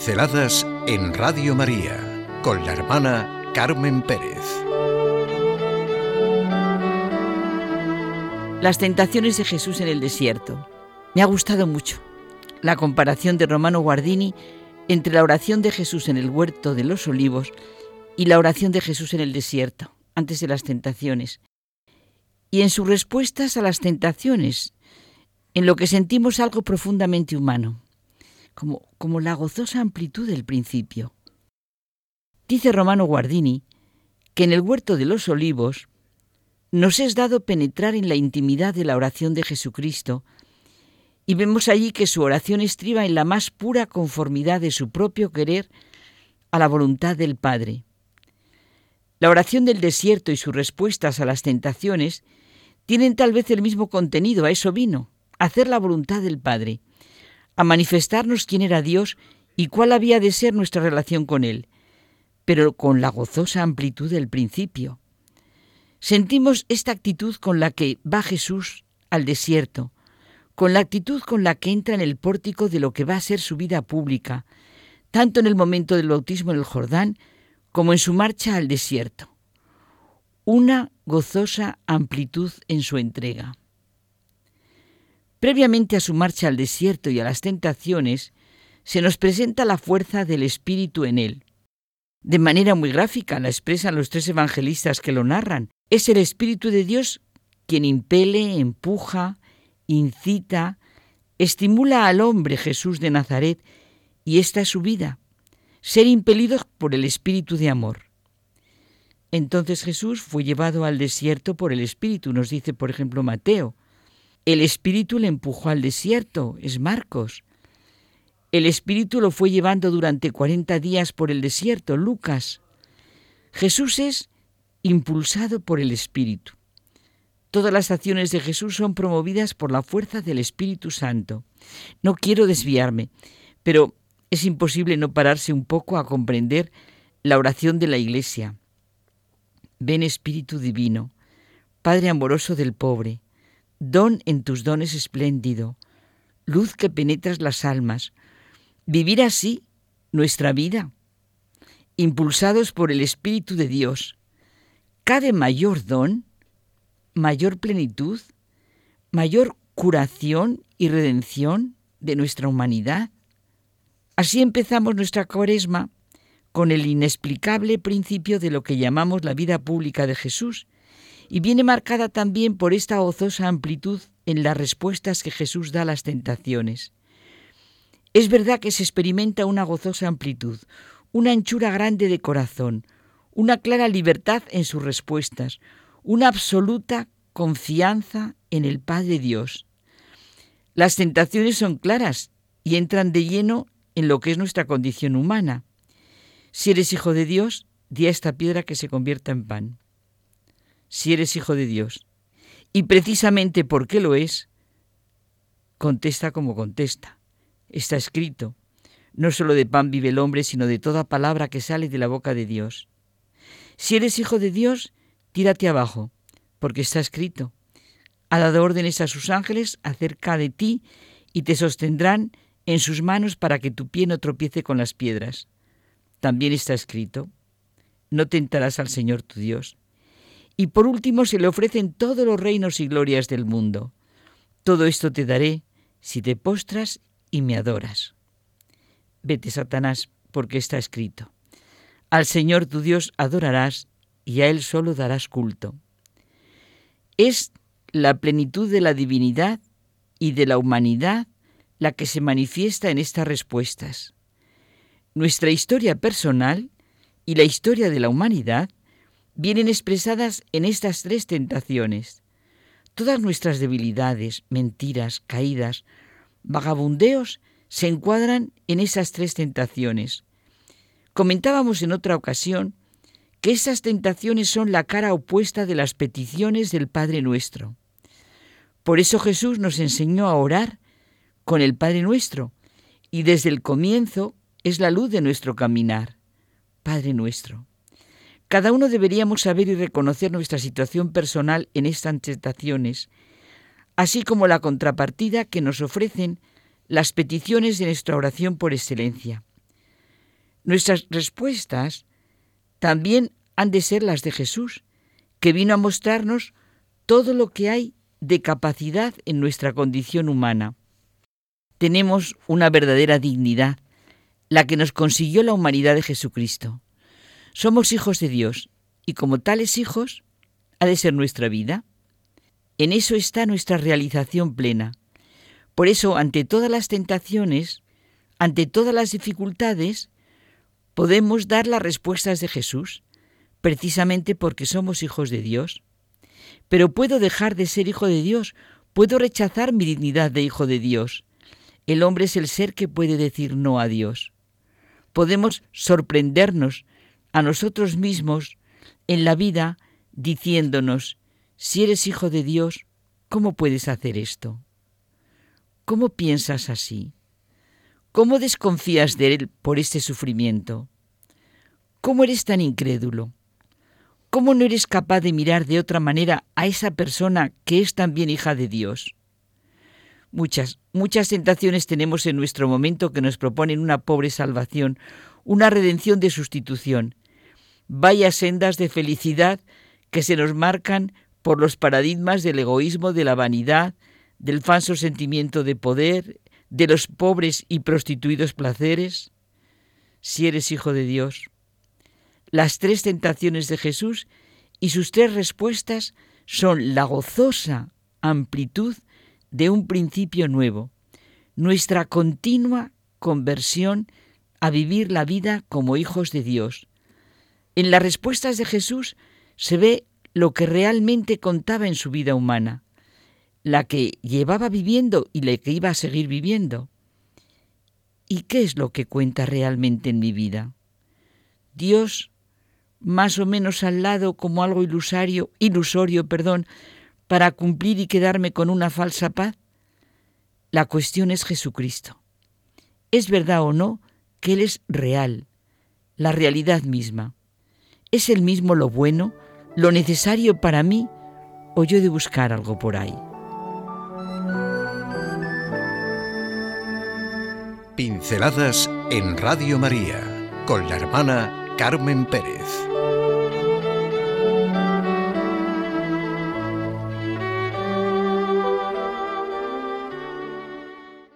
Pinceladas en Radio María con la hermana Carmen Pérez. Las tentaciones de Jesús en el desierto. Me ha gustado mucho la comparación de Romano Guardini entre la oración de Jesús en el huerto de los olivos y la oración de Jesús en el desierto, antes de las tentaciones. Y en sus respuestas a las tentaciones, en lo que sentimos algo profundamente humano como, la gozosa amplitud del principio. Dice Romano Guardini que en el huerto de los olivos nos es dado penetrar en la intimidad de la oración de Jesucristo y vemos allí que su oración estriba en la más pura conformidad de su propio querer a la voluntad del Padre. La oración del desierto y sus respuestas a las tentaciones tienen tal vez el mismo contenido, a eso vino, hacer la voluntad del Padre a manifestarnos quién era Dios y cuál había de ser nuestra relación con Él, pero con la gozosa amplitud del principio. Sentimos esta actitud con la que va Jesús al desierto, con la actitud con la que entra en el pórtico de lo que va a ser su vida pública, tanto en el momento del bautismo en el Jordán como en su marcha al desierto. Una gozosa amplitud en su entrega. Previamente a su marcha al desierto y a las tentaciones, se nos presenta la fuerza del Espíritu en él. De manera muy gráfica la expresan los tres evangelistas que lo narran. Es el Espíritu de Dios quien impele, empuja, incita, estimula al hombre Jesús de Nazaret, y esta es su vida, ser impelidos por el Espíritu de amor. Entonces Jesús fue llevado al desierto por el Espíritu, nos dice por ejemplo Mateo, el Espíritu le empujó al desierto, es Marcos. El Espíritu lo fue llevando durante 40 días por el desierto, Lucas. Jesús es impulsado por el Espíritu. Todas las acciones de Jesús son promovidas por la fuerza del Espíritu Santo. No quiero desviarme, pero es imposible no pararse un poco a comprender la oración de la Iglesia. Ven Espíritu Divino, Padre amoroso del pobre, don en tus dones espléndido, luz que penetras las almas, vivir así nuestra vida, impulsados por el Espíritu de Dios, cada mayor don, mayor plenitud, mayor curación y redención de nuestra humanidad. Así empezamos nuestra cuaresma con el inexplicable principio de lo que llamamos la vida pública de Jesús, y viene marcada también por esta gozosa amplitud en las respuestas que Jesús da a las tentaciones. Es verdad que se experimenta una gozosa amplitud, una anchura grande de corazón, una clara libertad en sus respuestas, una absoluta confianza en el Padre Dios. Las tentaciones son claras y entran de lleno en lo que es nuestra condición humana. Si eres hijo de Dios, di a esta piedra que se convierta en pan si eres hijo de Dios. Y precisamente porque lo es, contesta como contesta. Está escrito, no solo de pan vive el hombre, sino de toda palabra que sale de la boca de Dios. Si eres hijo de Dios, tírate abajo, porque está escrito. Ha dado órdenes a sus ángeles acerca de ti y te sostendrán en sus manos para que tu pie no tropiece con las piedras. También está escrito, no tentarás al Señor tu Dios. Y por último se le ofrecen todos los reinos y glorias del mundo. Todo esto te daré si te postras y me adoras. Vete, Satanás, porque está escrito. Al Señor tu Dios adorarás y a Él solo darás culto. Es la plenitud de la divinidad y de la humanidad la que se manifiesta en estas respuestas. Nuestra historia personal y la historia de la humanidad vienen expresadas en estas tres tentaciones. Todas nuestras debilidades, mentiras, caídas, vagabundeos se encuadran en esas tres tentaciones. Comentábamos en otra ocasión que esas tentaciones son la cara opuesta de las peticiones del Padre nuestro. Por eso Jesús nos enseñó a orar con el Padre nuestro y desde el comienzo es la luz de nuestro caminar. Padre nuestro. Cada uno deberíamos saber y reconocer nuestra situación personal en estas tentaciones, así como la contrapartida que nos ofrecen las peticiones de nuestra oración por excelencia. Nuestras respuestas también han de ser las de Jesús, que vino a mostrarnos todo lo que hay de capacidad en nuestra condición humana. Tenemos una verdadera dignidad, la que nos consiguió la humanidad de Jesucristo. Somos hijos de Dios y como tales hijos ha de ser nuestra vida. En eso está nuestra realización plena. Por eso, ante todas las tentaciones, ante todas las dificultades, podemos dar las respuestas de Jesús, precisamente porque somos hijos de Dios. Pero puedo dejar de ser hijo de Dios, puedo rechazar mi dignidad de hijo de Dios. El hombre es el ser que puede decir no a Dios. Podemos sorprendernos a nosotros mismos en la vida diciéndonos, si eres hijo de Dios, ¿cómo puedes hacer esto? ¿Cómo piensas así? ¿Cómo desconfías de Él por este sufrimiento? ¿Cómo eres tan incrédulo? ¿Cómo no eres capaz de mirar de otra manera a esa persona que es también hija de Dios? Muchas, muchas tentaciones tenemos en nuestro momento que nos proponen una pobre salvación, una redención de sustitución. Vaya sendas de felicidad que se nos marcan por los paradigmas del egoísmo, de la vanidad, del falso sentimiento de poder, de los pobres y prostituidos placeres? Si eres hijo de Dios, las tres tentaciones de Jesús y sus tres respuestas son la gozosa amplitud de un principio nuevo, nuestra continua conversión a vivir la vida como hijos de Dios. En las respuestas de Jesús se ve lo que realmente contaba en su vida humana, la que llevaba viviendo y la que iba a seguir viviendo. ¿Y qué es lo que cuenta realmente en mi vida? Dios más o menos al lado como algo ilusorio, ilusorio, perdón, para cumplir y quedarme con una falsa paz? La cuestión es Jesucristo. ¿Es verdad o no que Él es real, la realidad misma? ¿Es el mismo lo bueno, lo necesario para mí, o yo de buscar algo por ahí? Pinceladas en Radio María con la hermana Carmen Pérez.